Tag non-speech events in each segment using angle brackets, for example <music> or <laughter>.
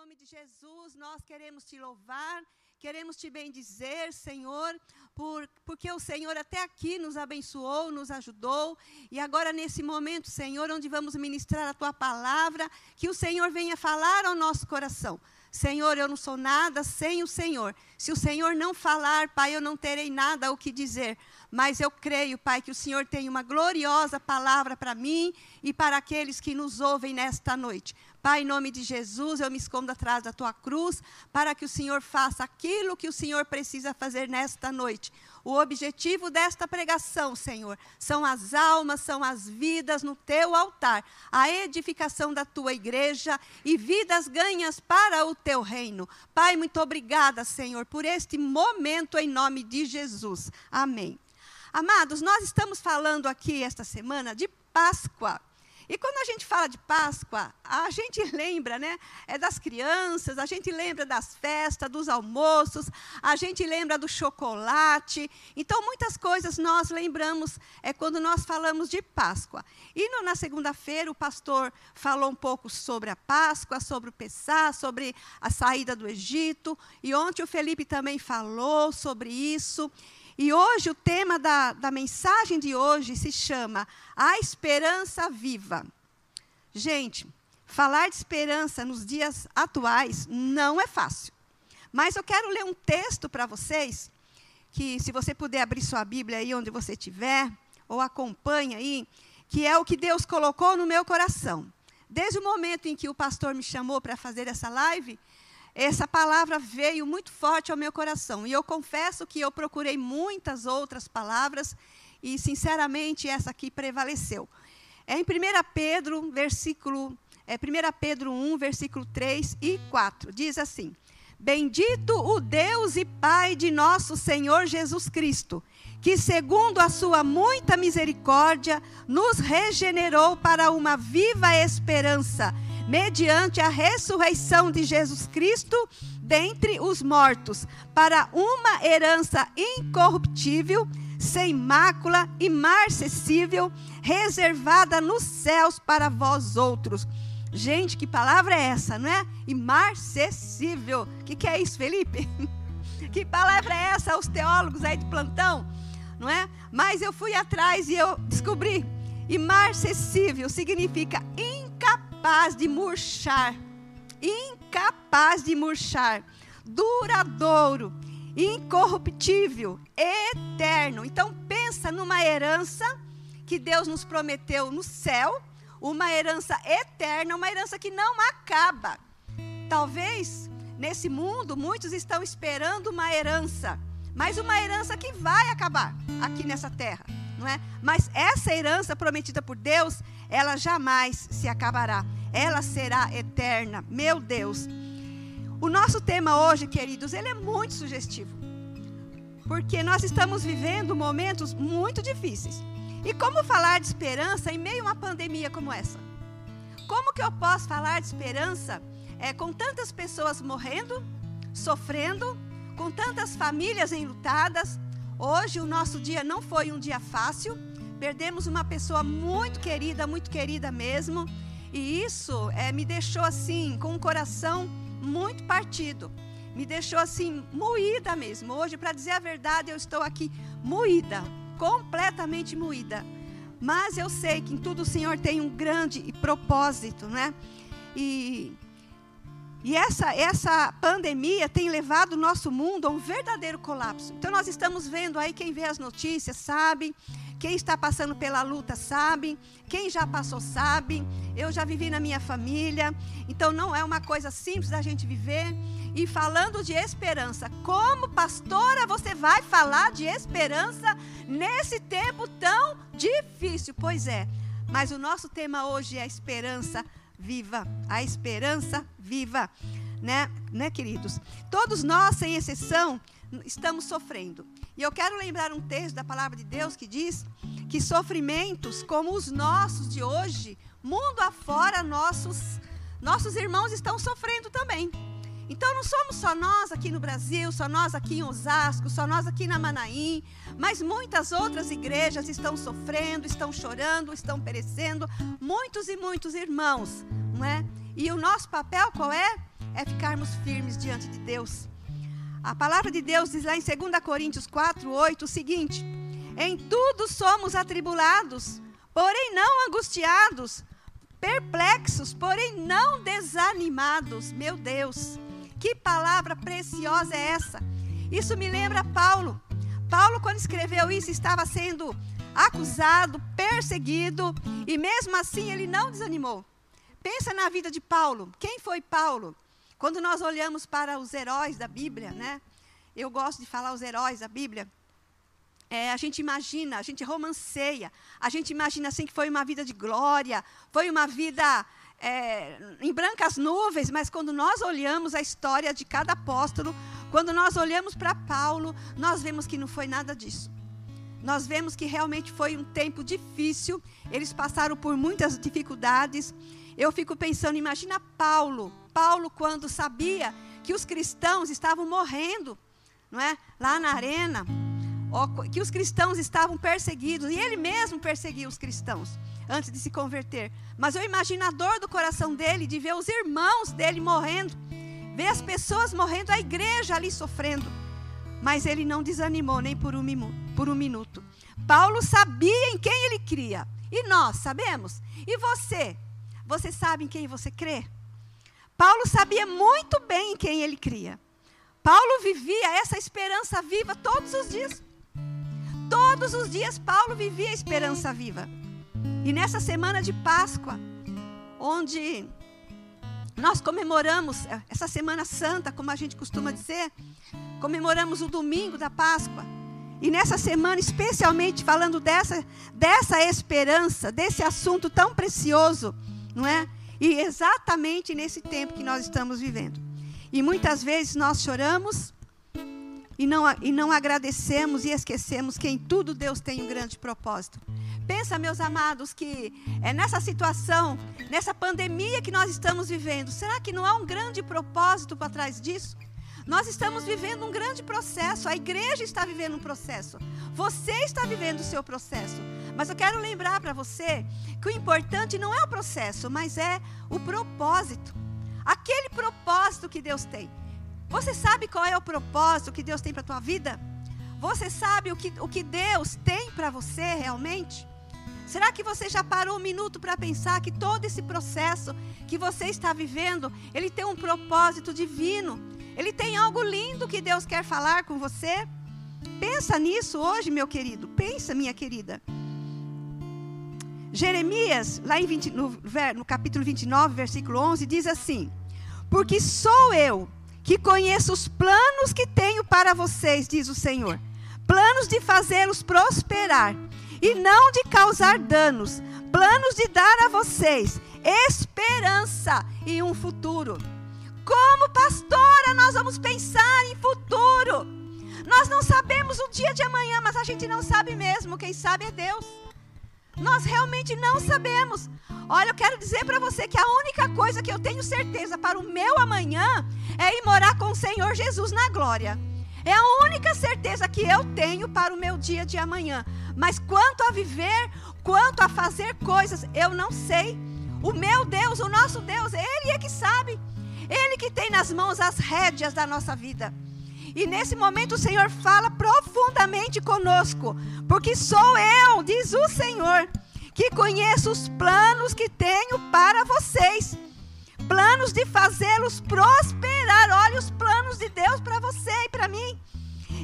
nome de Jesus, nós queremos te louvar, queremos te bendizer, Senhor, por, porque o Senhor até aqui nos abençoou, nos ajudou, e agora nesse momento, Senhor, onde vamos ministrar a tua palavra, que o Senhor venha falar ao nosso coração. Senhor, eu não sou nada sem o Senhor. Se o Senhor não falar, Pai, eu não terei nada o que dizer. Mas eu creio, Pai, que o Senhor tem uma gloriosa palavra para mim e para aqueles que nos ouvem nesta noite. Pai, em nome de Jesus, eu me escondo atrás da tua cruz para que o Senhor faça aquilo que o Senhor precisa fazer nesta noite. O objetivo desta pregação, Senhor, são as almas, são as vidas no teu altar, a edificação da tua igreja e vidas ganhas para o teu reino. Pai, muito obrigada, Senhor, por este momento em nome de Jesus. Amém. Amados, nós estamos falando aqui esta semana de Páscoa. E quando a gente fala de Páscoa, a gente lembra, né? É das crianças, a gente lembra das festas, dos almoços, a gente lembra do chocolate. Então, muitas coisas nós lembramos é quando nós falamos de Páscoa. E no, na segunda-feira, o pastor falou um pouco sobre a Páscoa, sobre o Pessá, sobre a saída do Egito. E ontem o Felipe também falou sobre isso. E hoje o tema da, da mensagem de hoje se chama A Esperança Viva. Gente, falar de esperança nos dias atuais não é fácil. Mas eu quero ler um texto para vocês, que se você puder abrir sua Bíblia aí onde você estiver, ou acompanha aí, que é o que Deus colocou no meu coração. Desde o momento em que o pastor me chamou para fazer essa live, essa palavra veio muito forte ao meu coração. E eu confesso que eu procurei muitas outras palavras e, sinceramente, essa aqui prevaleceu. É em 1 Pedro, versículo, é 1 Pedro 1, versículo 3 e 4. Diz assim: Bendito o Deus e Pai de nosso Senhor Jesus Cristo, que, segundo a sua muita misericórdia, nos regenerou para uma viva esperança mediante a ressurreição de Jesus Cristo dentre os mortos, para uma herança incorruptível, sem mácula, imarcessível, reservada nos céus para vós outros. Gente, que palavra é essa, não é? Imarcessível. O que, que é isso, Felipe? <laughs> que palavra é essa, os teólogos aí de plantão? Não é? Mas eu fui atrás e eu descobri. Imarcessível significa incapaz de murchar, incapaz de murchar, duradouro, incorruptível, eterno. Então pensa numa herança que Deus nos prometeu no céu, uma herança eterna, uma herança que não acaba. Talvez nesse mundo muitos estão esperando uma herança, mas uma herança que vai acabar aqui nessa terra, não é? Mas essa herança prometida por Deus, ela jamais se acabará. Ela será eterna. Meu Deus. O nosso tema hoje, queridos, ele é muito sugestivo. Porque nós estamos vivendo momentos muito difíceis. E como falar de esperança em meio a uma pandemia como essa? Como que eu posso falar de esperança é, com tantas pessoas morrendo, sofrendo, com tantas famílias enlutadas? Hoje o nosso dia não foi um dia fácil. Perdemos uma pessoa muito querida, muito querida mesmo. E isso é, me deixou assim, com o coração muito partido. Me deixou assim, moída mesmo. Hoje, para dizer a verdade, eu estou aqui moída, completamente moída. Mas eu sei que em tudo o Senhor tem um grande propósito, né? E, e essa, essa pandemia tem levado o nosso mundo a um verdadeiro colapso. Então, nós estamos vendo aí, quem vê as notícias sabe, quem está passando pela luta sabe, quem já passou sabe. Eu já vivi na minha família, então não é uma coisa simples da gente viver. E falando de esperança, como pastora você vai falar de esperança nesse tempo tão difícil? Pois é, mas o nosso tema hoje é esperança viva, a esperança viva, né, né, queridos? Todos nós, sem exceção, estamos sofrendo. E eu quero lembrar um texto da palavra de Deus que diz que sofrimentos como os nossos de hoje, mundo afora, nossos, nossos irmãos estão sofrendo também. Então não somos só nós aqui no Brasil, só nós aqui em Osasco, só nós aqui na Manaim, mas muitas outras igrejas estão sofrendo, estão chorando, estão perecendo, muitos e muitos irmãos, não é? E o nosso papel qual é? É ficarmos firmes diante de Deus. A palavra de Deus diz lá em 2 Coríntios 4, 8 o seguinte: Em tudo somos atribulados, porém não angustiados, perplexos, porém não desanimados. Meu Deus, que palavra preciosa é essa? Isso me lembra Paulo. Paulo, quando escreveu isso, estava sendo acusado, perseguido, e mesmo assim ele não desanimou. Pensa na vida de Paulo. Quem foi Paulo? Quando nós olhamos para os heróis da Bíblia, né? Eu gosto de falar os heróis da Bíblia. É, a gente imagina, a gente romanceia, a gente imagina assim que foi uma vida de glória, foi uma vida é, em brancas nuvens, mas quando nós olhamos a história de cada apóstolo, quando nós olhamos para Paulo, nós vemos que não foi nada disso nós vemos que realmente foi um tempo difícil, eles passaram por muitas dificuldades. Eu fico pensando, imagina Paulo, Paulo quando sabia que os cristãos estavam morrendo, não é? Lá na arena, que os cristãos estavam perseguidos, e ele mesmo perseguia os cristãos antes de se converter. Mas eu imagino a dor do coração dele de ver os irmãos dele morrendo, ver as pessoas morrendo, a igreja ali sofrendo. Mas ele não desanimou nem por um, por um minuto. Paulo sabia em quem ele cria. E nós sabemos? E você? Você sabe em quem você crê? Paulo sabia muito bem em quem ele cria. Paulo vivia essa esperança viva todos os dias. Todos os dias Paulo vivia a esperança viva. E nessa semana de Páscoa, onde nós comemoramos essa Semana Santa, como a gente costuma dizer, comemoramos o domingo da Páscoa. E nessa semana, especialmente falando dessa, dessa esperança, desse assunto tão precioso, não é? E exatamente nesse tempo que nós estamos vivendo. E muitas vezes nós choramos e não, e não agradecemos e esquecemos que em tudo Deus tem um grande propósito. Pensa, meus amados, que é nessa situação, nessa pandemia que nós estamos vivendo, será que não há um grande propósito para trás disso? Nós estamos vivendo um grande processo, a igreja está vivendo um processo, você está vivendo o seu processo. Mas eu quero lembrar para você que o importante não é o processo, mas é o propósito. Aquele propósito que Deus tem. Você sabe qual é o propósito que Deus tem para a tua vida? Você sabe o que, o que Deus tem para você realmente? Será que você já parou um minuto para pensar que todo esse processo que você está vivendo, ele tem um propósito divino? Ele tem algo lindo que Deus quer falar com você. Pensa nisso hoje, meu querido. Pensa, minha querida. Jeremias, lá 20, no, no capítulo 29, versículo 11, diz assim: Porque sou eu que conheço os planos que tenho para vocês, diz o Senhor. Planos de fazê-los prosperar e não de causar danos. Planos de dar a vocês esperança e um futuro. Como pastora, nós vamos pensar em futuro. Nós não sabemos o dia de amanhã, mas a gente não sabe mesmo. Quem sabe é Deus. Nós realmente não sabemos. Olha, eu quero dizer para você que a única coisa que eu tenho certeza para o meu amanhã é ir morar com o Senhor Jesus na glória. É a única certeza que eu tenho para o meu dia de amanhã. Mas quanto a viver, quanto a fazer coisas, eu não sei. O meu Deus, o nosso Deus, Ele é que sabe. Ele que tem nas mãos as rédeas da nossa vida. E nesse momento o Senhor fala profundamente conosco, porque sou eu, diz o Senhor, que conheço os planos que tenho para vocês planos de fazê-los prosperar. Olha os planos de Deus para você e para mim,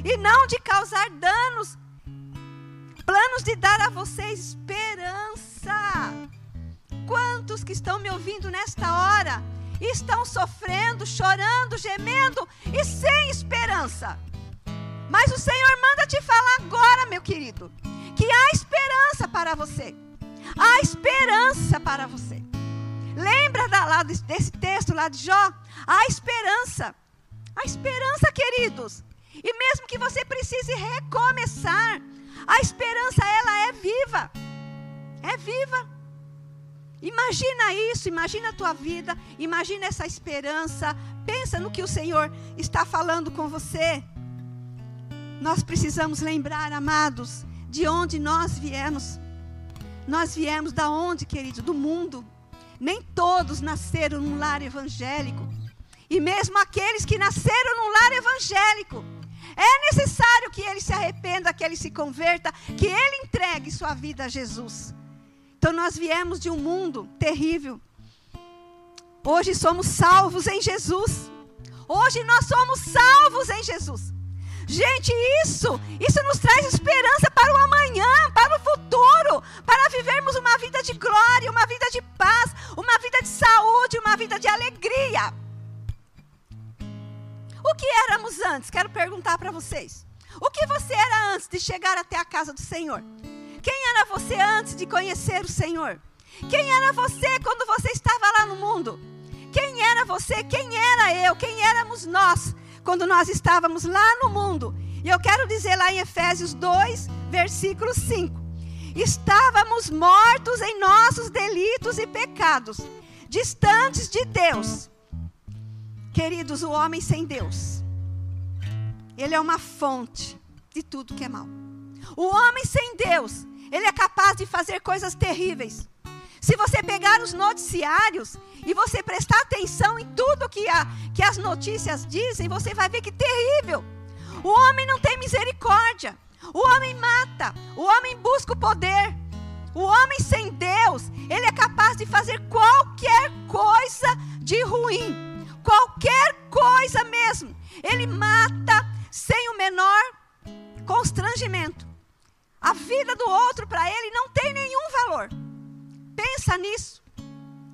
e não de causar danos, planos de dar a vocês esperança. Quantos que estão me ouvindo nesta hora? Estão sofrendo, chorando, gemendo e sem esperança. Mas o Senhor manda te falar agora, meu querido, que há esperança para você. Há esperança para você. Lembra da, lá desse texto lá de Jó? Há esperança. Há esperança, queridos. E mesmo que você precise recomeçar, a esperança ela é viva. É viva. Imagina isso, imagina a tua vida, imagina essa esperança. Pensa no que o Senhor está falando com você. Nós precisamos lembrar, amados, de onde nós viemos. Nós viemos da onde, querido? Do mundo. Nem todos nasceram num lar evangélico. E mesmo aqueles que nasceram num lar evangélico, é necessário que ele se arrependa, que ele se converta, que ele entregue sua vida a Jesus. Então nós viemos de um mundo terrível. Hoje somos salvos em Jesus. Hoje nós somos salvos em Jesus. Gente, isso, isso nos traz esperança para o amanhã, para o futuro, para vivermos uma vida de glória, uma vida de paz, uma vida de saúde, uma vida de alegria. O que éramos antes? Quero perguntar para vocês. O que você era antes de chegar até a casa do Senhor? Quem era você antes de conhecer o Senhor? Quem era você quando você estava lá no mundo? Quem era você? Quem era eu? Quem éramos nós quando nós estávamos lá no mundo. E eu quero dizer lá em Efésios 2, versículo 5: Estávamos mortos em nossos delitos e pecados, distantes de Deus. Queridos, o homem sem Deus, ele é uma fonte de tudo que é mal. O homem sem Deus, ele é capaz de fazer coisas terríveis. Se você pegar os noticiários e você prestar atenção em tudo que, a, que as notícias dizem, você vai ver que terrível. O homem não tem misericórdia. O homem mata. O homem busca o poder. O homem sem Deus, ele é capaz de fazer qualquer coisa de ruim. Qualquer coisa mesmo. Ele mata sem o menor constrangimento. A vida do outro para ele não tem nenhum valor. Pensa nisso.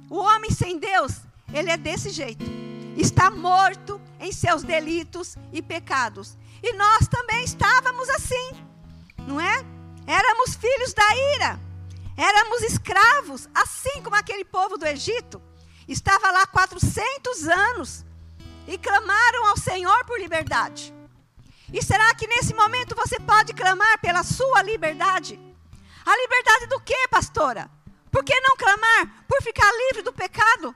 O homem sem Deus, ele é desse jeito. Está morto em seus delitos e pecados. E nós também estávamos assim, não é? Éramos filhos da ira. Éramos escravos, assim como aquele povo do Egito. Estava lá 400 anos e clamaram ao Senhor por liberdade. E será que nesse momento você pode clamar pela sua liberdade? A liberdade do que, pastora? Por que não clamar? Por ficar livre do pecado?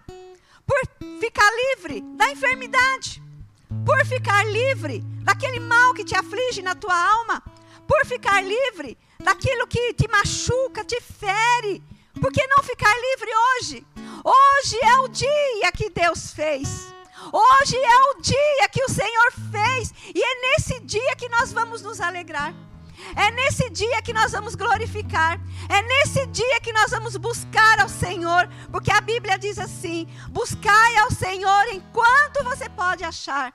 Por ficar livre da enfermidade? Por ficar livre daquele mal que te aflige na tua alma? Por ficar livre daquilo que te machuca, te fere? Por que não ficar livre hoje? Hoje é o dia que Deus fez. Hoje é o dia que o Senhor fez. E é nesse dia que nós vamos nos alegrar. É nesse dia que nós vamos glorificar. É nesse dia que nós vamos buscar ao Senhor. Porque a Bíblia diz assim: buscai ao Senhor enquanto você pode achar.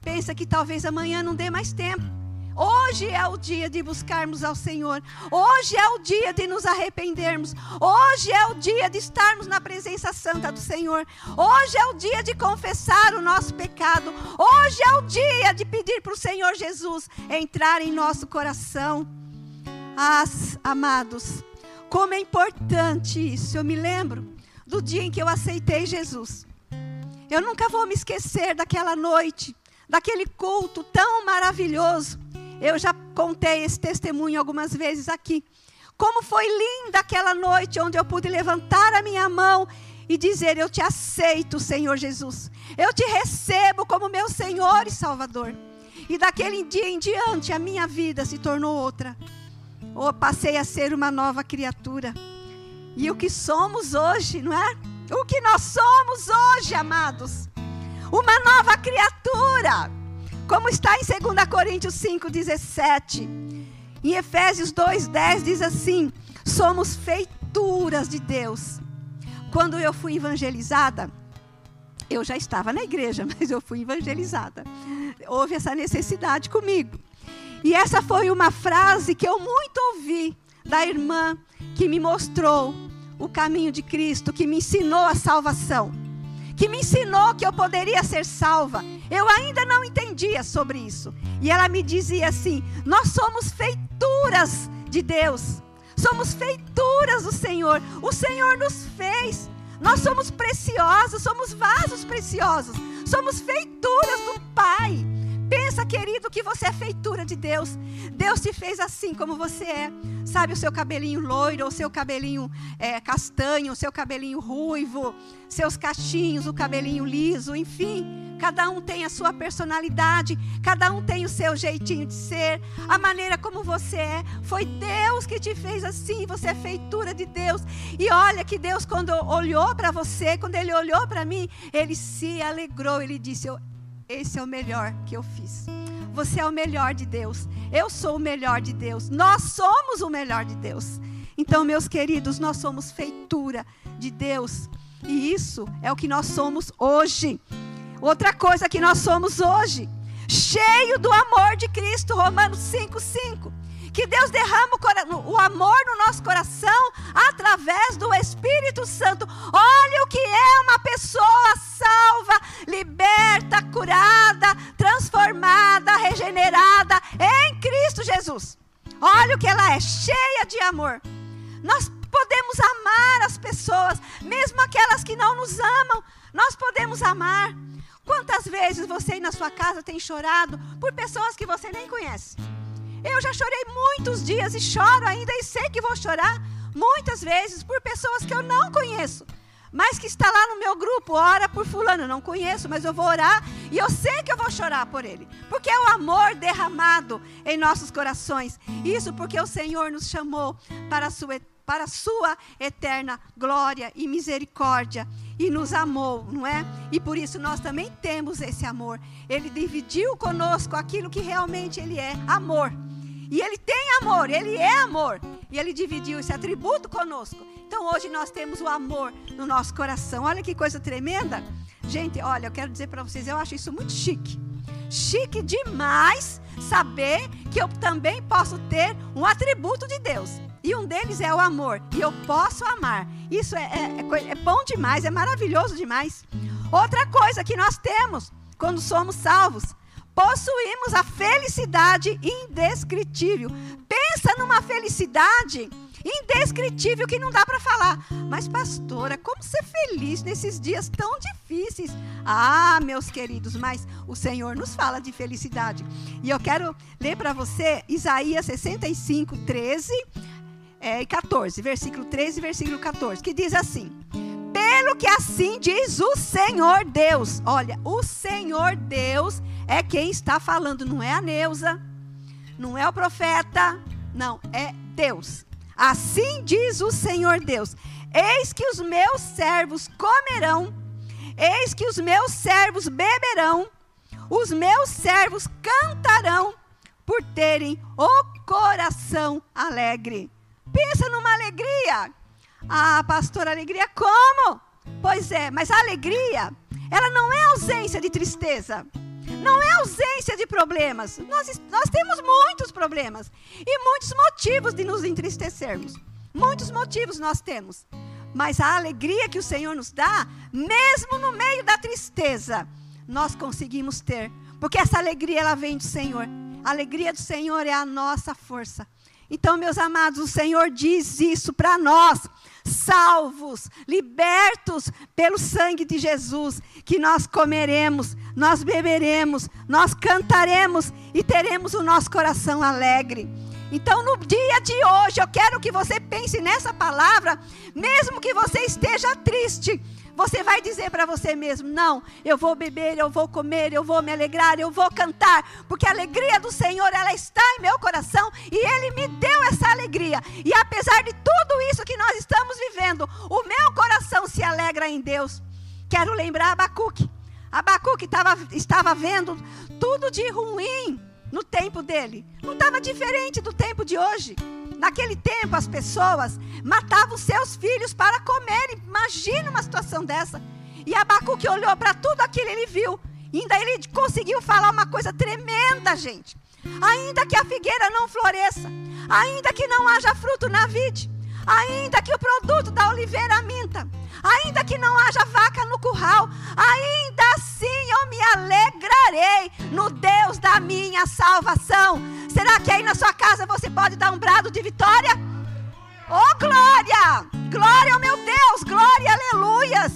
Pensa que talvez amanhã não dê mais tempo. Hoje é o dia de buscarmos ao Senhor. Hoje é o dia de nos arrependermos. Hoje é o dia de estarmos na presença santa do Senhor. Hoje é o dia de confessar o nosso pecado. Hoje é o dia de pedir para o Senhor Jesus entrar em nosso coração. Ah, amados, como é importante isso. Eu me lembro do dia em que eu aceitei Jesus. Eu nunca vou me esquecer daquela noite, daquele culto tão maravilhoso eu já contei esse testemunho algumas vezes aqui. Como foi linda aquela noite onde eu pude levantar a minha mão e dizer: Eu te aceito, Senhor Jesus. Eu te recebo como meu Senhor e Salvador. E daquele dia em diante a minha vida se tornou outra. Eu passei a ser uma nova criatura. E o que somos hoje, não é? O que nós somos hoje, amados? Uma nova criatura. Como está em 2 Coríntios 5,17. Em Efésios 2,10 diz assim: somos feituras de Deus. Quando eu fui evangelizada, eu já estava na igreja, <laughs> mas eu fui evangelizada. Houve essa necessidade comigo. E essa foi uma frase que eu muito ouvi da irmã que me mostrou o caminho de Cristo, que me ensinou a salvação que me ensinou que eu poderia ser salva. Eu ainda não entendia sobre isso. E ela me dizia assim: Nós somos feituras de Deus. Somos feituras do Senhor. O Senhor nos fez. Nós somos preciosos, somos vasos preciosos. Somos feituras do Pai. Pensa, querido, que você é feitura de Deus. Deus te fez assim como você é. Sabe, o seu cabelinho loiro, o seu cabelinho é, castanho, o seu cabelinho ruivo, seus cachinhos, o cabelinho liso, enfim. Cada um tem a sua personalidade, cada um tem o seu jeitinho de ser, a maneira como você é. Foi Deus que te fez assim, você é feitura de Deus. E olha que Deus, quando olhou para você, quando Ele olhou para mim, Ele se alegrou, Ele disse: Esse é o melhor que eu fiz. Você é o melhor de Deus. Eu sou o melhor de Deus. Nós somos o melhor de Deus. Então, meus queridos, nós somos feitura de Deus. E isso é o que nós somos hoje. Outra coisa que nós somos hoje, cheio do amor de Cristo, Romanos 5:5. Que Deus derrama o, o, amor no nosso coração através do Espírito Santo. Olha o que é uma pessoa salva, liberta, curada, transformada, regenerada em Cristo Jesus. Olha o que ela é, cheia de amor. Nós podemos amar as pessoas, mesmo aquelas que não nos amam, nós podemos amar. Quantas vezes você na sua casa tem chorado por pessoas que você nem conhece? Eu já chorei muitos dias e choro ainda e sei que vou chorar muitas vezes por pessoas que eu não conheço. Mas que está lá no meu grupo, ora por fulano, não conheço, mas eu vou orar e eu sei que eu vou chorar por ele. Porque é o amor derramado em nossos corações. Isso porque o Senhor nos chamou para a sua para a sua eterna glória e misericórdia e nos amou, não é? E por isso nós também temos esse amor. Ele dividiu conosco aquilo que realmente ele é, amor. E Ele tem amor, Ele é amor. E Ele dividiu esse atributo conosco. Então hoje nós temos o amor no nosso coração. Olha que coisa tremenda. Gente, olha, eu quero dizer para vocês, eu acho isso muito chique. Chique demais saber que eu também posso ter um atributo de Deus. E um deles é o amor. E eu posso amar. Isso é, é, é bom demais, é maravilhoso demais. Outra coisa que nós temos quando somos salvos possuímos a felicidade indescritível. Pensa numa felicidade indescritível que não dá para falar. Mas, pastora, como ser feliz nesses dias tão difíceis? Ah, meus queridos, mas o Senhor nos fala de felicidade. E eu quero ler para você Isaías 65, 13 é, e 14, versículo 13 e versículo 14, que diz assim: Pelo que assim diz o Senhor Deus. Olha, o Senhor Deus é quem está falando, não é a Neuza, não é o profeta, não, é Deus. Assim diz o Senhor Deus: Eis que os meus servos comerão, eis que os meus servos beberão, os meus servos cantarão por terem o coração alegre. Pensa numa alegria. Ah, pastor, alegria como? Pois é, mas a alegria, ela não é ausência de tristeza. Não é ausência de problemas. Nós, nós temos muitos problemas e muitos motivos de nos entristecermos. Muitos motivos nós temos. Mas a alegria que o Senhor nos dá, mesmo no meio da tristeza, nós conseguimos ter. Porque essa alegria ela vem do Senhor. A alegria do Senhor é a nossa força. Então, meus amados, o Senhor diz isso para nós, salvos, libertos pelo sangue de Jesus, que nós comeremos, nós beberemos, nós cantaremos e teremos o nosso coração alegre. Então, no dia de hoje, eu quero que você pense nessa palavra, mesmo que você esteja triste, você vai dizer para você mesmo: não, eu vou beber, eu vou comer, eu vou me alegrar, eu vou cantar, porque a alegria do Senhor ela está em meu coração e Ele me deu essa alegria. E apesar de tudo isso que nós estamos vivendo, o meu coração se alegra em Deus. Quero lembrar Abacuque. Abacuque tava, estava vendo tudo de ruim no tempo dele. Não estava diferente do tempo de hoje. Naquele tempo, as pessoas matavam seus filhos para comer. Imagina uma situação dessa. E Abacuque olhou para tudo aquilo, ele viu. Ainda ele conseguiu falar uma coisa tremenda, gente. Ainda que a figueira não floresça, ainda que não haja fruto na vide, ainda que o produto da oliveira minta, ainda que não haja vaca no curral, ainda assim eu me alegrarei no Deus da minha salvação. Será que aí na sua casa você pode dar um brado de vitória? Oh, glória! Glória ao meu Deus, glória, aleluias!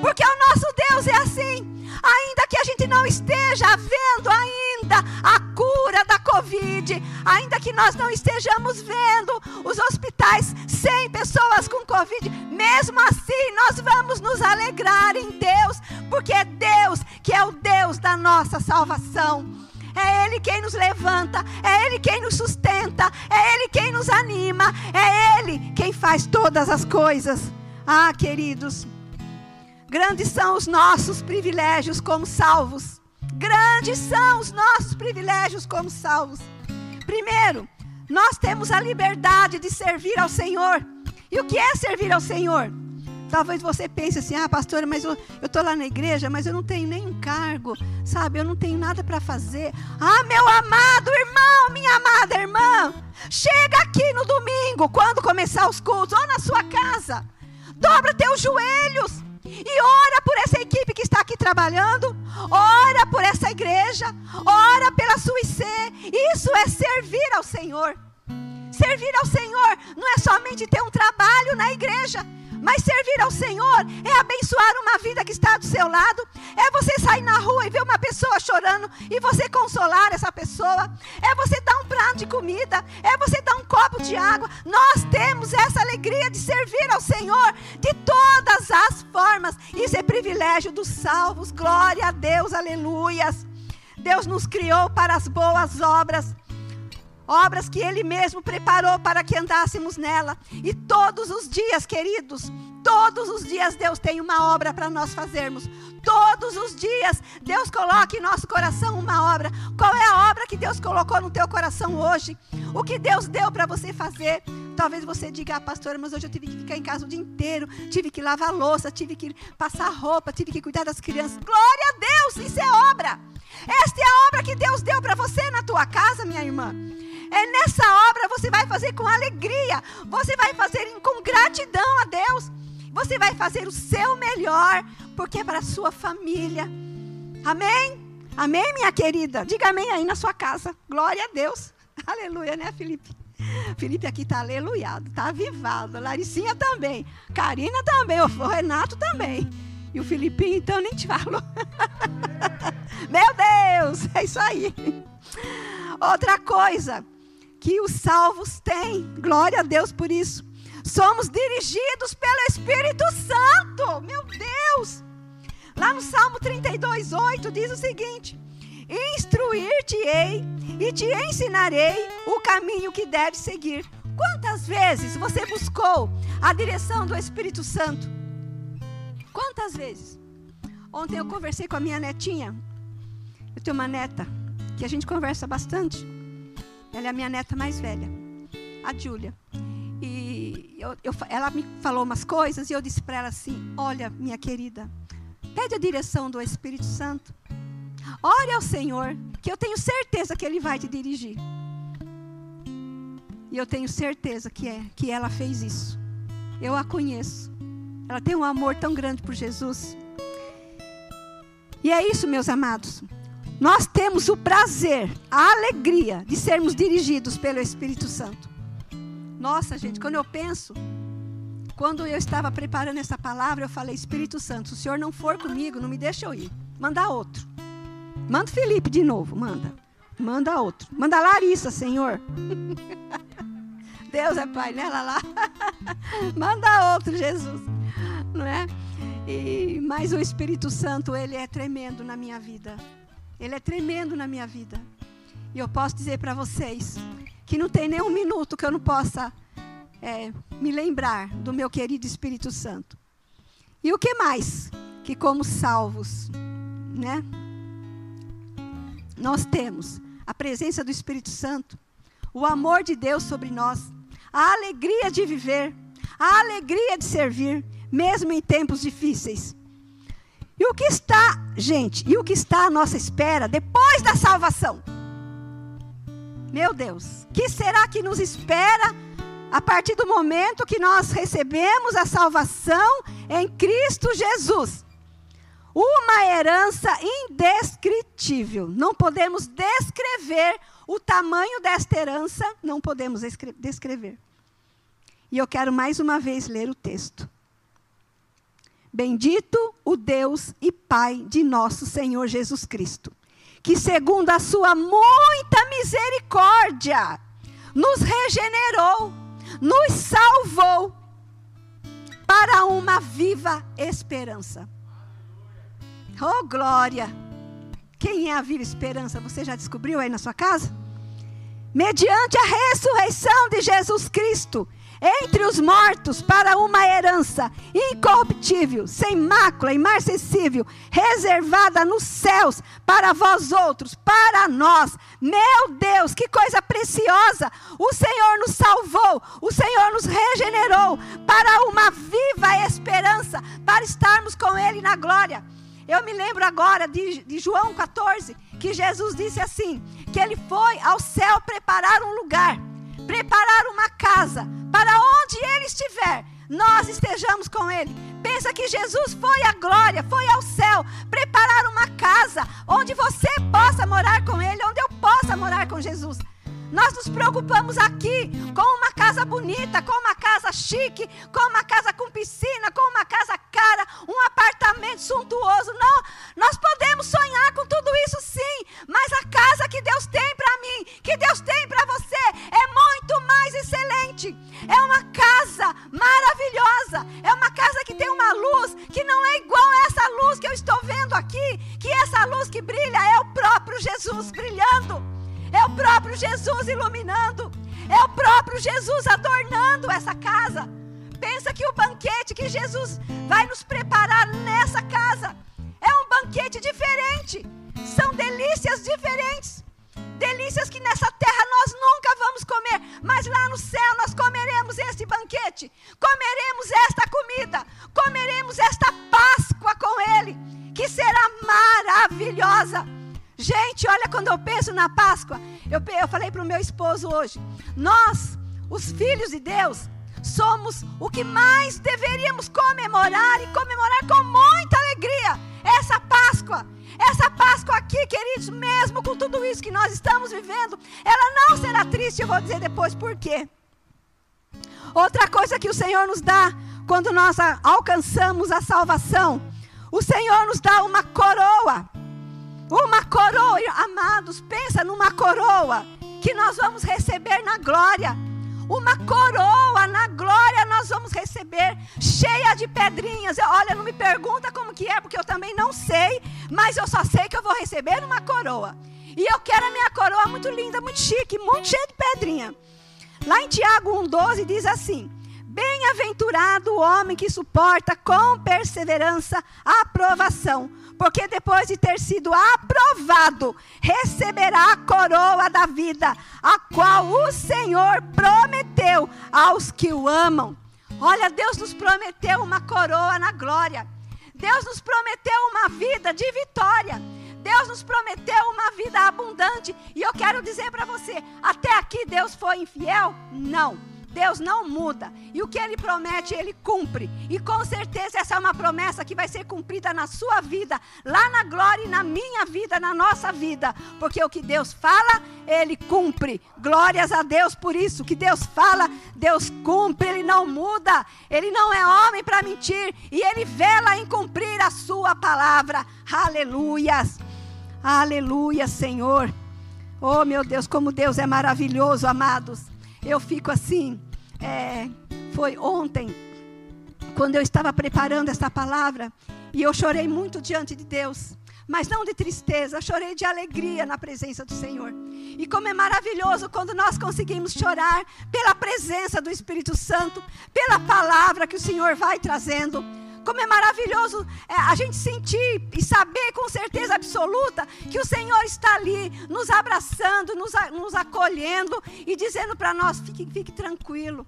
Porque o nosso Deus é assim. Ainda que a gente não esteja vendo ainda a cura da Covid, ainda que nós não estejamos vendo os hospitais sem pessoas com Covid, mesmo assim nós vamos nos alegrar em Deus, porque é Deus que é o Deus da nossa salvação. É Ele quem nos levanta, é Ele quem nos sustenta, é Ele quem nos anima, é Ele quem faz todas as coisas. Ah, queridos, grandes são os nossos privilégios como salvos. Grandes são os nossos privilégios como salvos. Primeiro, nós temos a liberdade de servir ao Senhor. E o que é servir ao Senhor? Talvez você pense assim: ah, pastora, mas eu estou lá na igreja, mas eu não tenho nenhum cargo, sabe? Eu não tenho nada para fazer. Ah, meu amado irmão, minha amada irmã, chega aqui no domingo, quando começar os cultos, ou na sua casa, dobra teus joelhos e ora por essa equipe que está aqui trabalhando, ora por essa igreja, ora pela sua IC. Isso é servir ao Senhor. Servir ao Senhor não é somente ter um trabalho na igreja mas servir ao Senhor é abençoar uma vida que está do seu lado, é você sair na rua e ver uma pessoa chorando e você consolar essa pessoa, é você dar um prato de comida, é você dar um copo de água. Nós temos essa alegria de servir ao Senhor de todas as formas. Isso é privilégio dos salvos. Glória a Deus, aleluias. Deus nos criou para as boas obras obras que Ele mesmo preparou para que andássemos nela. E todos os dias, queridos, todos os dias Deus tem uma obra para nós fazermos. Todos os dias Deus coloca em nosso coração uma obra. Qual é a obra que Deus colocou no teu coração hoje? O que Deus deu para você fazer? Talvez você diga, ah, pastora, mas hoje eu tive que ficar em casa o dia inteiro, tive que lavar louça, tive que passar roupa, tive que cuidar das crianças. Glória a Deus, isso é obra. Esta é a obra que Deus deu para você na tua casa, minha irmã. É nessa obra você vai fazer com alegria, você vai fazer com gratidão a Deus. Você vai fazer o seu melhor, porque é para a sua família. Amém? Amém, minha querida? Diga amém aí na sua casa. Glória a Deus. <laughs> Aleluia, né, Felipe? Felipe aqui está aleluiado, está avivado. Laricinha também. Karina também. O Renato também. E o Filipinho, então, nem te falo. <laughs> Meu Deus, é isso aí. Outra coisa, que os salvos têm. Glória a Deus por isso. Somos dirigidos pelo Espírito Santo. Meu Deus! Lá no Salmo 32, 8 diz o seguinte: Instruir-te-ei e te ensinarei o caminho que deves seguir. Quantas vezes você buscou a direção do Espírito Santo? Quantas vezes? Ontem eu conversei com a minha netinha. Eu tenho uma neta que a gente conversa bastante. Ela é a minha neta mais velha, a Júlia. E eu, eu, ela me falou umas coisas e eu disse para ela assim: Olha, minha querida, pede a direção do Espírito Santo. Ore ao Senhor, que eu tenho certeza que Ele vai te dirigir. E eu tenho certeza que é, que ela fez isso. Eu a conheço. Ela tem um amor tão grande por Jesus. E é isso, meus amados. Nós temos o prazer, a alegria de sermos dirigidos pelo Espírito Santo. Nossa, gente, quando eu penso, quando eu estava preparando essa palavra, eu falei: Espírito Santo, se o Senhor não for comigo, não me deixa eu ir. Manda outro. Manda Felipe de novo, manda. Manda outro. Manda Larissa, Senhor. <laughs> Deus é Pai, né, Lala? <laughs> Manda outro, Jesus. Não é? E, mas o Espírito Santo, ele é tremendo na minha vida. Ele é tremendo na minha vida. E eu posso dizer para vocês que não tem nem um minuto que eu não possa é, me lembrar do meu querido Espírito Santo. E o que mais? Que como salvos, né? Nós temos a presença do Espírito Santo, o amor de Deus sobre nós, a alegria de viver, a alegria de servir, mesmo em tempos difíceis. E o que está, gente, e o que está à nossa espera depois da salvação? Meu Deus, que será que nos espera a partir do momento que nós recebemos a salvação em Cristo Jesus? Uma herança indescritível. Não podemos descrever o tamanho desta herança, não podemos descrever. E eu quero mais uma vez ler o texto. Bendito o Deus e Pai de nosso Senhor Jesus Cristo, que, segundo a sua muita misericórdia, nos regenerou, nos salvou para uma viva esperança. Oh, glória! Quem é a viva esperança? Você já descobriu aí na sua casa? Mediante a ressurreição de Jesus Cristo entre os mortos para uma herança incorruptível, sem mácula, imarcessível, reservada nos céus para vós outros, para nós. Meu Deus, que coisa preciosa! O Senhor nos salvou, o Senhor nos regenerou para uma viva esperança, para estarmos com Ele na glória. Eu me lembro agora de, de João 14, que Jesus disse assim: que ele foi ao céu preparar um lugar preparar uma casa para onde ele estiver, nós estejamos com ele. Pensa que Jesus foi à glória, foi ao céu, preparar uma casa onde você possa morar com ele, onde eu possa morar com Jesus. Nós nos preocupamos aqui com uma casa bonita, com uma casa chique, com uma casa com piscina, com uma casa Jesus vai nos preparar nessa casa é um banquete diferente. São delícias diferentes. Delícias que nessa terra nós nunca vamos comer, mas lá no céu nós comeremos esse banquete, comeremos esta comida, comeremos esta Páscoa com Ele, que será maravilhosa. Gente, olha, quando eu penso na Páscoa, eu, eu falei para o meu esposo hoje: nós, os filhos de Deus, somos o que mais deveríamos comemorar e comemorar com muita alegria essa Páscoa. Essa Páscoa aqui, queridos, mesmo com tudo isso que nós estamos vivendo, ela não será triste, eu vou dizer depois por quê. Outra coisa que o Senhor nos dá quando nós alcançamos a salvação, o Senhor nos dá uma coroa. Uma coroa, amados, pensa numa coroa que nós vamos receber na glória. Uma coroa nós vamos receber, cheia de pedrinhas. Olha, não me pergunta como que é, porque eu também não sei, mas eu só sei que eu vou receber uma coroa. E eu quero a minha coroa muito linda, muito chique, muito cheia de pedrinha. Lá em Tiago 1,12 diz assim: Bem-aventurado o homem que suporta com perseverança a aprovação porque depois de ter sido aprovado, receberá a coroa da vida, a qual o Senhor prometeu aos que o amam. Olha, Deus nos prometeu uma coroa na glória. Deus nos prometeu uma vida de vitória. Deus nos prometeu uma vida abundante. E eu quero dizer para você: até aqui Deus foi infiel? Não. Deus não muda. E o que Ele promete, Ele cumpre. E com certeza essa é uma promessa que vai ser cumprida na sua vida, lá na glória e na minha vida, na nossa vida. Porque o que Deus fala, Ele cumpre. Glórias a Deus por isso. O que Deus fala, Deus cumpre. Ele não muda. Ele não é homem para mentir. E Ele vela em cumprir a sua palavra. Aleluias. Aleluia, Senhor. Oh, meu Deus, como Deus é maravilhoso, amados eu fico assim. É, foi ontem, quando eu estava preparando essa palavra, e eu chorei muito diante de Deus. Mas não de tristeza, chorei de alegria na presença do Senhor. E como é maravilhoso quando nós conseguimos chorar pela presença do Espírito Santo, pela palavra que o Senhor vai trazendo. Como é maravilhoso é, a gente sentir e saber com certeza absoluta que o Senhor está ali, nos abraçando, nos, nos acolhendo e dizendo para nós: fique, fique tranquilo,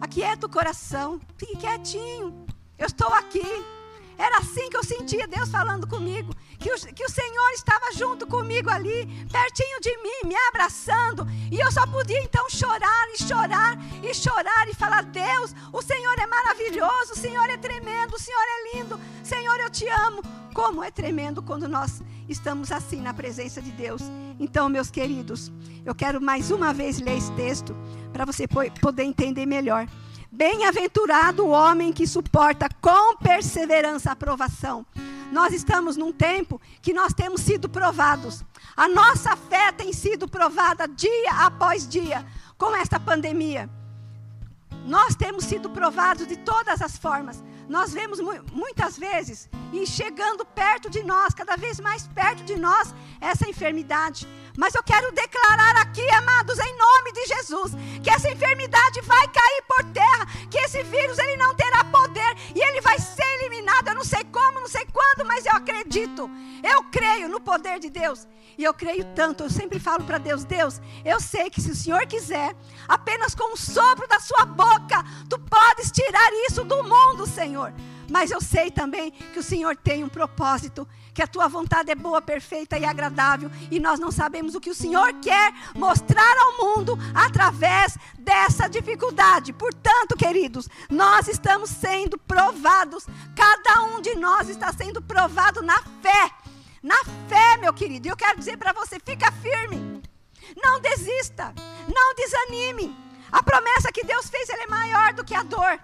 aquieta o coração, fique quietinho, eu estou aqui. Era assim que eu sentia Deus falando comigo. Que o, que o Senhor estava junto comigo ali, pertinho de mim, me abraçando. E eu só podia então chorar e chorar e chorar e falar: Deus, o Senhor é maravilhoso, o Senhor é tremendo, o Senhor é lindo, Senhor, eu te amo. Como é tremendo quando nós estamos assim na presença de Deus. Então, meus queridos, eu quero mais uma vez ler esse texto para você poder entender melhor. Bem-aventurado o homem que suporta com perseverança a aprovação. nós estamos num tempo que nós temos sido provados. A nossa fé tem sido provada dia após dia com esta pandemia. Nós temos sido provados de todas as formas. Nós vemos muitas vezes e chegando perto de nós, cada vez mais perto de nós, essa enfermidade. Mas eu quero declarar aqui, amados, em nome de Jesus, que essa enfermidade vai cair por terra, que esse vírus ele não terá poder e ele vai ser eliminado. Eu não sei como, não sei quando, mas eu acredito. Eu creio no poder de Deus. E eu creio tanto, eu sempre falo para Deus, Deus, eu sei que se o Senhor quiser, apenas com o sopro da sua boca, tu podes tirar isso do mundo, Senhor. Mas eu sei também que o Senhor tem um propósito, que a tua vontade é boa, perfeita e agradável, e nós não sabemos o que o Senhor quer mostrar ao mundo através dessa dificuldade. Portanto, queridos, nós estamos sendo provados, cada um de nós está sendo provado na fé. Na fé, meu querido. Eu quero dizer para você: fica firme. Não desista. Não desanime. A promessa que Deus fez é maior do que a dor.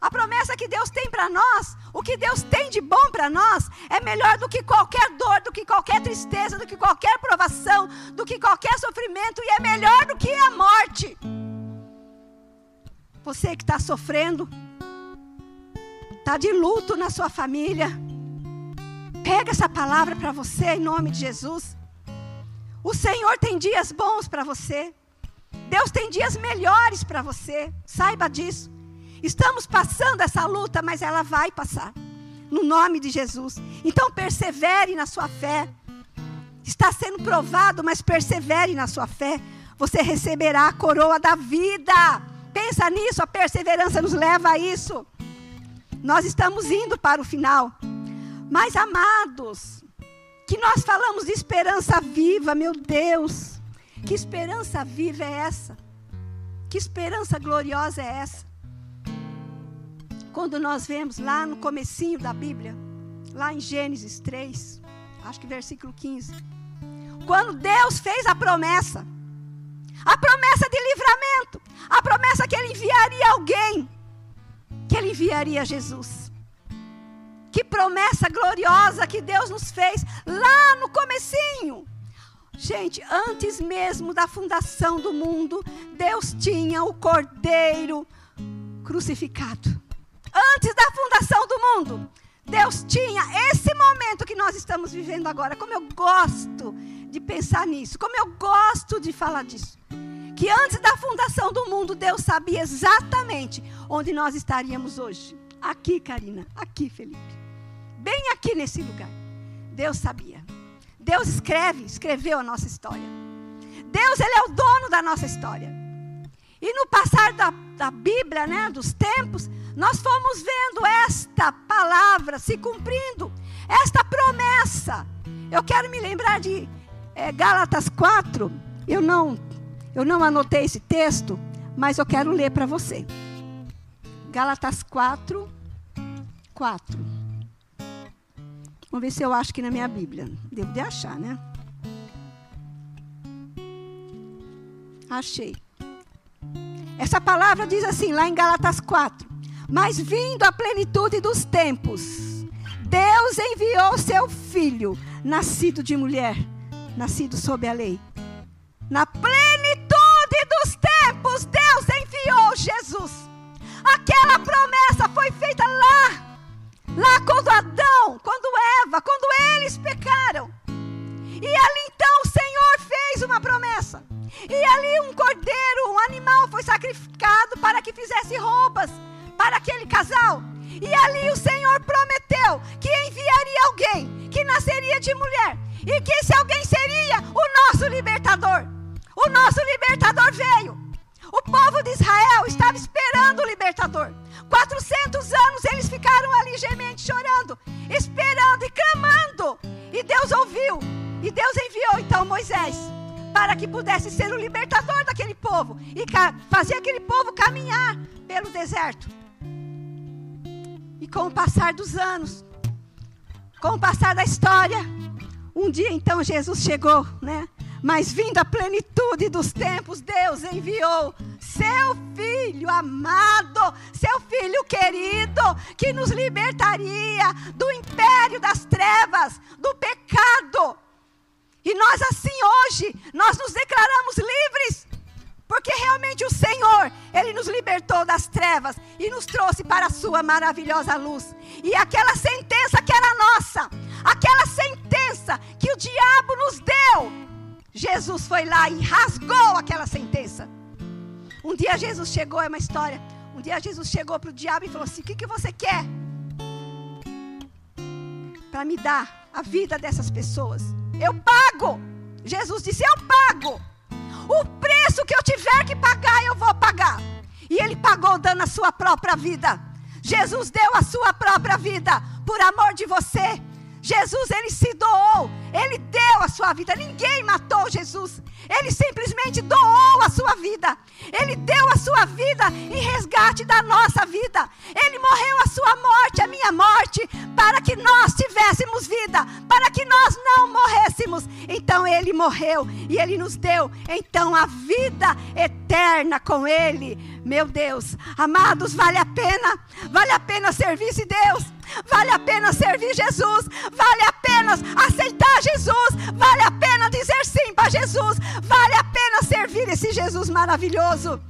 A promessa que Deus tem para nós, o que Deus tem de bom para nós, é melhor do que qualquer dor, do que qualquer tristeza, do que qualquer provação, do que qualquer sofrimento, e é melhor do que a morte. Você que está sofrendo, está de luto na sua família, pega essa palavra para você em nome de Jesus. O Senhor tem dias bons para você. Deus tem dias melhores para você. Saiba disso. Estamos passando essa luta, mas ela vai passar. No nome de Jesus. Então persevere na sua fé. Está sendo provado, mas persevere na sua fé. Você receberá a coroa da vida. Pensa nisso, a perseverança nos leva a isso. Nós estamos indo para o final. Mas amados, que nós falamos de esperança viva, meu Deus. Que esperança viva é essa? Que esperança gloriosa é essa? Quando nós vemos lá no comecinho da Bíblia, lá em Gênesis 3, acho que versículo 15. Quando Deus fez a promessa, a promessa de livramento, a promessa que ele enviaria alguém, que ele enviaria Jesus. Que promessa gloriosa que Deus nos fez lá no comecinho. Gente, antes mesmo da fundação do mundo, Deus tinha o Cordeiro crucificado antes da fundação do mundo, Deus tinha esse momento que nós estamos vivendo agora. Como eu gosto de pensar nisso, como eu gosto de falar disso. Que antes da fundação do mundo, Deus sabia exatamente onde nós estaríamos hoje. Aqui, Karina, aqui, Felipe. Bem aqui nesse lugar. Deus sabia. Deus escreve, escreveu a nossa história. Deus, Ele é o dono da nossa história. E no passar da, da Bíblia, né, dos tempos, nós fomos vendo esta palavra se cumprindo, esta promessa. Eu quero me lembrar de é, Gálatas 4. Eu não, eu não anotei esse texto, mas eu quero ler para você. Gálatas 4, 4. Vamos ver se eu acho que na minha Bíblia. Devo de achar, né? Achei. Essa palavra diz assim, lá em Gálatas 4. Mas vindo a plenitude dos tempos, Deus enviou seu filho, nascido de mulher, nascido sob a lei. Na plenitude dos tempos, Deus enviou Jesus. Aquela promessa foi feita lá, lá quando Adão, quando Eva, quando eles pecaram. E ali então o Senhor fez uma promessa. E ali um cordeiro, um animal foi sacrificado para que fizesse roupas para aquele casal. E ali o Senhor prometeu que enviaria alguém que nasceria de mulher e que esse alguém seria o nosso libertador. O nosso libertador veio. O povo de Israel estava esperando o libertador. 400 anos eles ficaram ali gemendo, chorando, esperando e clamando. E Deus ouviu. E Deus enviou então Moisés para que pudesse ser o libertador daquele povo e fazer aquele povo caminhar pelo deserto. E com o passar dos anos, com o passar da história, um dia então Jesus chegou, né? Mas vindo a plenitude dos tempos, Deus enviou seu filho amado, seu filho querido, que nos libertaria do império das trevas, do pecado. E nós assim hoje, nós nos declaramos livres, porque realmente o Senhor, ele nos libertou das trevas e nos trouxe para a sua maravilhosa luz. E aquela sentença que era nossa, aquela sentença que o diabo nos deu, Jesus foi lá e rasgou aquela sentença. Um dia Jesus chegou, é uma história. Um dia Jesus chegou para o diabo e falou assim: O que, que você quer? Para me dar a vida dessas pessoas. Eu pago. Jesus disse: Eu pago. O preço que eu tiver que pagar, eu vou pagar. E ele pagou dando a sua própria vida. Jesus deu a sua própria vida por amor de você. Jesus, ele se doou, ele deu a sua vida. Ninguém matou Jesus. Ele simplesmente doou a sua vida. Ele deu a sua vida em resgate da nossa vida. Ele morreu a sua morte, a minha morte, para que nós tivéssemos vida, para que nós não morrêssemos. Então ele morreu e ele nos deu então a vida eterna com ele. Meu Deus, amados, vale a pena, vale a pena servir esse Deus. Vale a pena servir Jesus, vale a pena aceitar Jesus, vale a pena dizer sim para Jesus, vale a pena servir esse Jesus maravilhoso.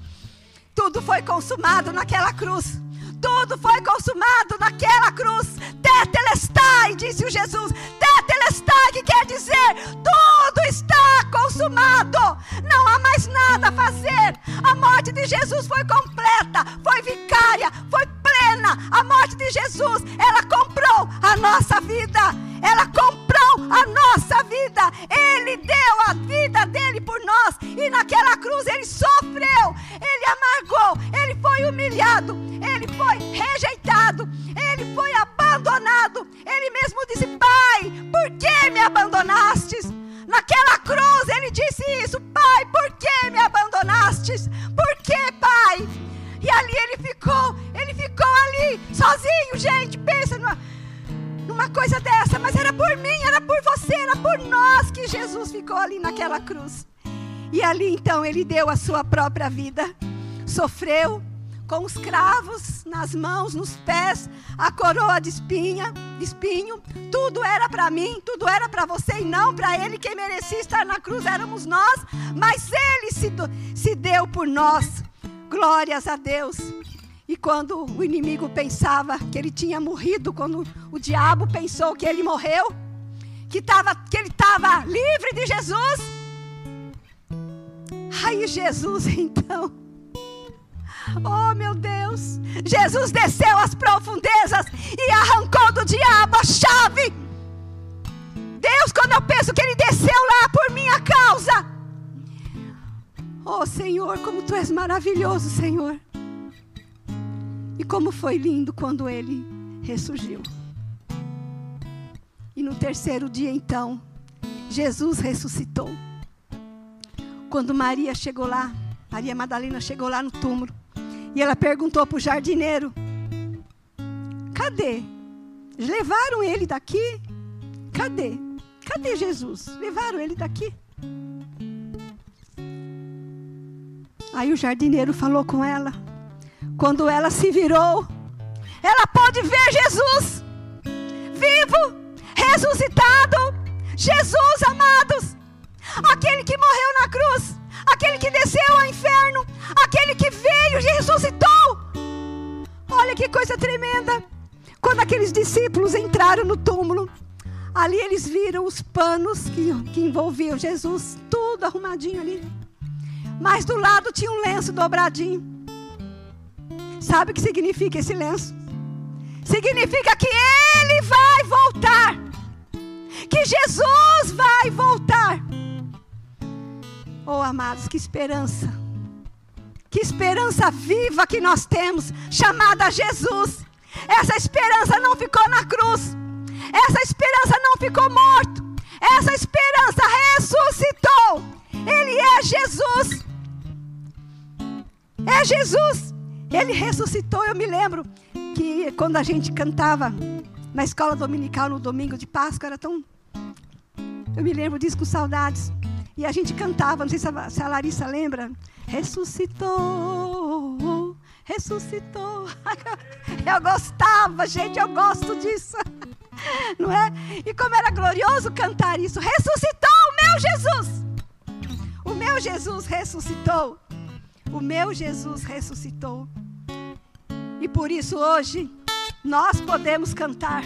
Tudo foi consumado naquela cruz. Tudo foi consumado naquela cruz. Tetelestai, disse o Jesus. Tetelestai, que quer dizer tudo está consumado. Não há mais nada a fazer. A morte de Jesus foi completa, foi vicária, foi plena. A morte de Jesus, ela comprou a nossa vida. Ela comprou a nossa vida. Ele deu a vida dele por nós. E naquela cruz ele sofreu, ele amargou, ele foi humilhado, ele foi rejeitado, ele foi abandonado. Ele mesmo disse: Pai, por que me abandonastes? Naquela cruz ele disse isso: Pai, por que me abandonastes? Por que, Pai? E ali ele ficou, ele ficou ali, sozinho, gente. Pensa numa, numa coisa dessa, mas era por mim, era por você, era por nós que Jesus ficou ali naquela cruz. E ali então ele deu a sua própria vida, sofreu com os cravos nas mãos, nos pés, a coroa de espinha, espinho, tudo era para mim, tudo era para você e não para ele. Quem merecia estar na cruz éramos nós, mas ele se, se deu por nós. Glórias a Deus. Quando o inimigo pensava que ele tinha morrido, quando o diabo pensou que ele morreu, que, tava, que ele estava livre de Jesus, aí Jesus <laughs> então, oh meu Deus, Jesus desceu às profundezas e arrancou do diabo a chave. Deus, quando eu penso que ele desceu lá por minha causa, Oh Senhor, como tu és maravilhoso, Senhor. E como foi lindo quando ele ressurgiu. E no terceiro dia, então, Jesus ressuscitou. Quando Maria chegou lá, Maria Madalena chegou lá no túmulo, e ela perguntou para o jardineiro: Cadê? Levaram ele daqui? Cadê? Cadê Jesus? Levaram ele daqui? Aí o jardineiro falou com ela. Quando ela se virou, ela pôde ver Jesus vivo, ressuscitado. Jesus, amados, aquele que morreu na cruz, aquele que desceu ao inferno, aquele que veio e ressuscitou. Olha que coisa tremenda. Quando aqueles discípulos entraram no túmulo, ali eles viram os panos que, que envolviam Jesus, tudo arrumadinho ali. Mas do lado tinha um lenço dobradinho. Sabe o que significa esse lenço? Significa que ele vai voltar. Que Jesus vai voltar. Oh, amados, que esperança. Que esperança viva que nós temos, chamada Jesus. Essa esperança não ficou na cruz. Essa esperança não ficou morto. Essa esperança ressuscitou. Ele é Jesus. É Jesus. Ele ressuscitou. Eu me lembro que quando a gente cantava na escola dominical no domingo de Páscoa, era tão. Eu me lembro disso com saudades. E a gente cantava, não sei se a, se a Larissa lembra. Ressuscitou, ressuscitou. <laughs> Eu gostava, gente, eu gosto disso. <laughs> Não é? E como era glorioso cantar isso. Ressuscitou o meu Jesus. O meu Jesus ressuscitou. O meu Jesus ressuscitou. E por isso hoje nós podemos cantar.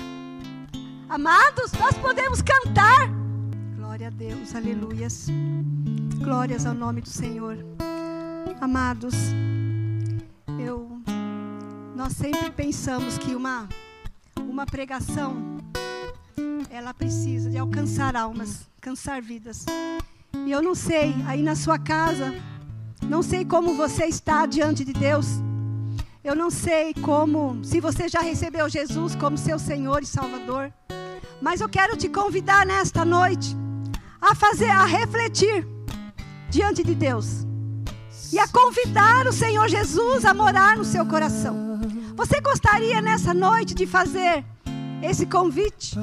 Amados, nós podemos cantar. Glória a Deus, aleluias. Glórias ao nome do Senhor. Amados, eu nós sempre pensamos que uma uma pregação ela precisa de alcançar almas, alcançar vidas. E eu não sei, aí na sua casa, não sei como você está diante de Deus. Eu não sei como, se você já recebeu Jesus como seu Senhor e Salvador. Mas eu quero te convidar nesta noite a fazer, a refletir diante de Deus e a convidar o Senhor Jesus a morar no seu coração. Você gostaria nessa noite de fazer esse convite?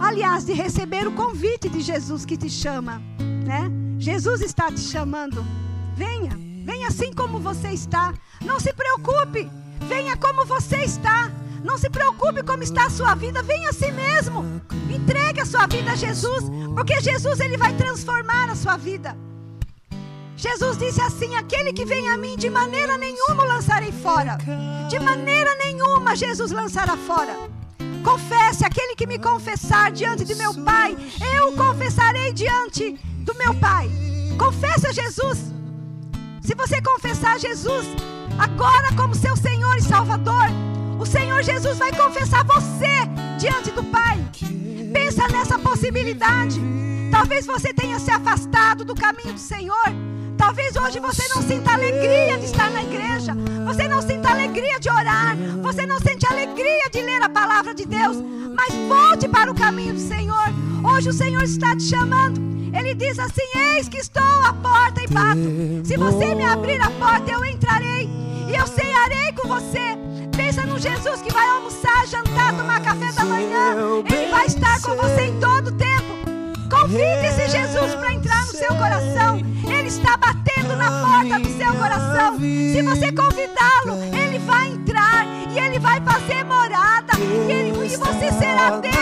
Aliás, de receber o convite de Jesus que te chama, né? Jesus está te chamando. Venha, venha assim como você está. Não se preocupe. Venha como você está. Não se preocupe como está a sua vida, venha assim mesmo. Entregue a sua vida a Jesus, porque Jesus ele vai transformar a sua vida. Jesus disse assim: Aquele que vem a mim, de maneira nenhuma o lançarei fora. De maneira nenhuma Jesus lançará fora. Confesse, aquele que me confessar diante de meu Pai, eu confessarei diante do meu Pai. Confesse a Jesus. Se você confessar Jesus agora como seu Senhor e Salvador, o Senhor Jesus vai confessar você diante do Pai. Pensa nessa possibilidade. Talvez você tenha se afastado do caminho do Senhor. Talvez hoje você não sinta alegria de estar na igreja. Você não sinta alegria de orar. Você não sente alegria de palavra de Deus. Mas volte para o caminho do Senhor. Hoje o Senhor está te chamando. Ele diz assim: Eis que estou à porta e bato. Se você me abrir a porta, eu entrarei e eu cearei com você. Pensa no Jesus que vai almoçar, jantar, tomar café da manhã. Ele vai estar com você em todo o tempo. Convide esse Jesus para entrar no seu coração. Ele está batendo na porta do seu coração. Se você convidá-lo, ele vai entrar e ele vai fazer morada. E, ele, e você será dele.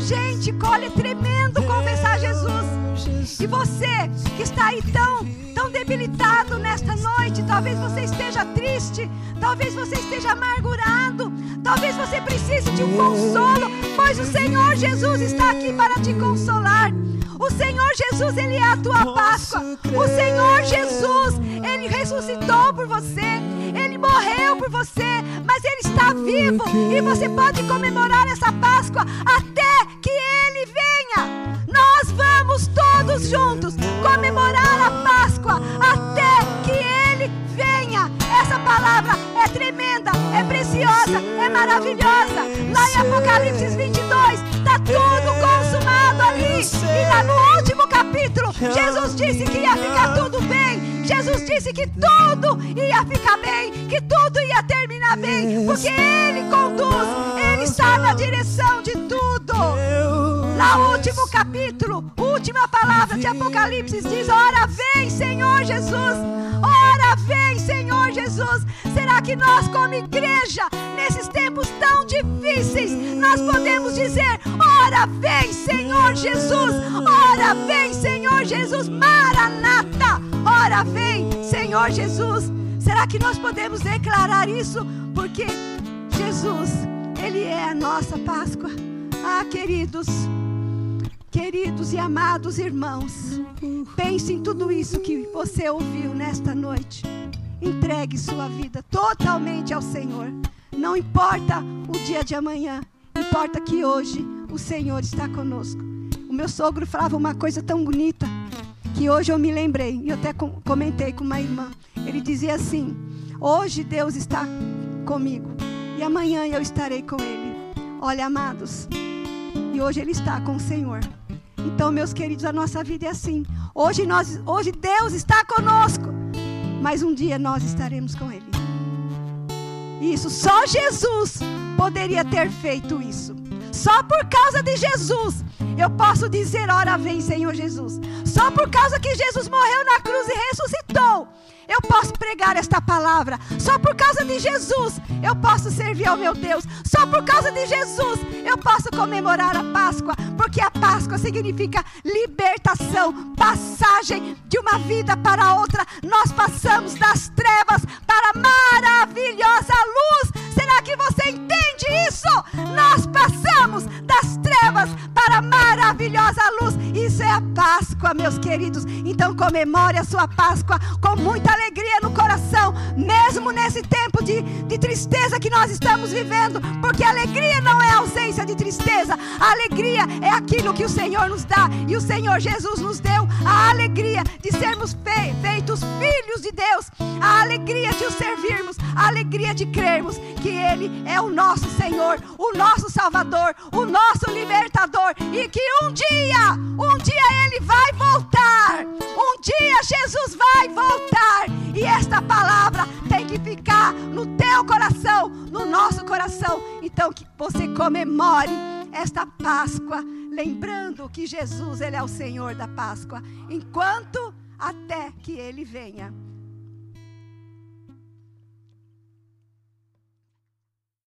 Gente, colhe tremendo confessar Jesus. E você que está aí tão tão debilitado nesta noite. Talvez você esteja triste, talvez você esteja amargurado, talvez você precise de um consolo, pois o Senhor Jesus está aqui para te consolar. O Senhor Jesus, Ele é a tua Páscoa. O Senhor Jesus, Ele ressuscitou por você. Ele morreu por você, mas Ele está vivo. E você pode comemorar essa Páscoa até que Ele venha. Nós vamos todos juntos comemorar a Páscoa até que Ele venha. Essa palavra é tremenda, é preciosa, é maravilhosa. Lá em Apocalipse 22, está tudo consumado ali. E lá no último capítulo, Jesus disse que ia ficar tudo bem. Jesus disse que tudo ia ficar bem, que tudo ia terminar bem, porque Ele conduz, está na direção de tudo. Lá no último capítulo, última palavra de Apocalipse diz: Ora vem, Senhor Jesus. Ora vem, Senhor Jesus. Será que nós, como igreja, nesses tempos tão difíceis, nós podemos dizer: Ora vem, Senhor Jesus. Ora vem, Senhor Jesus. Maranata. Ora vem, Senhor Jesus. Será que nós podemos declarar isso? Porque Jesus, Ele é a nossa Páscoa. Ah, queridos. Queridos e amados irmãos, pense em tudo isso que você ouviu nesta noite. Entregue sua vida totalmente ao Senhor. Não importa o dia de amanhã, importa que hoje o Senhor está conosco. O meu sogro falava uma coisa tão bonita que hoje eu me lembrei, e até comentei com uma irmã. Ele dizia assim: Hoje Deus está comigo e amanhã eu estarei com Ele. Olha, amados, e hoje Ele está com o Senhor. Então, meus queridos, a nossa vida é assim. Hoje, nós, hoje Deus está conosco, mas um dia nós estaremos com Ele. Isso, só Jesus poderia ter feito isso. Só por causa de Jesus eu posso dizer: Ora vem, Senhor Jesus. Só por causa que Jesus morreu na cruz e ressuscitou, eu posso pregar esta palavra. Só por causa de Jesus eu posso servir ao meu Deus. Só por causa de Jesus eu posso comemorar a Páscoa, porque a Páscoa significa libertação, passagem de uma vida para outra. Nós passamos das trevas para a maravilhosa luz. Será que você entende isso? Nós passamos das trevas para a maravilhosa luz. Isso é a Páscoa, meus queridos. Então comemore a sua Páscoa com muita alegria no coração, mesmo nesse tempo de, de tristeza que nós estamos vivendo, porque alegria não é ausência de tristeza, a alegria é aquilo que o Senhor nos dá e o Senhor Jesus nos deu a alegria de sermos feitos filhos de Deus, a alegria de o servirmos, a alegria de crermos que Ele é o nosso Senhor, o nosso Salvador, o nosso libertador e que um dia, um dia Ele vai voltar, um dia Jesus vai voltar e esta palavra tem que ficar no teu coração, no nosso coração. Então que você comemore esta Páscoa, lembrando que Jesus ele é o Senhor da Páscoa, enquanto até que ele venha.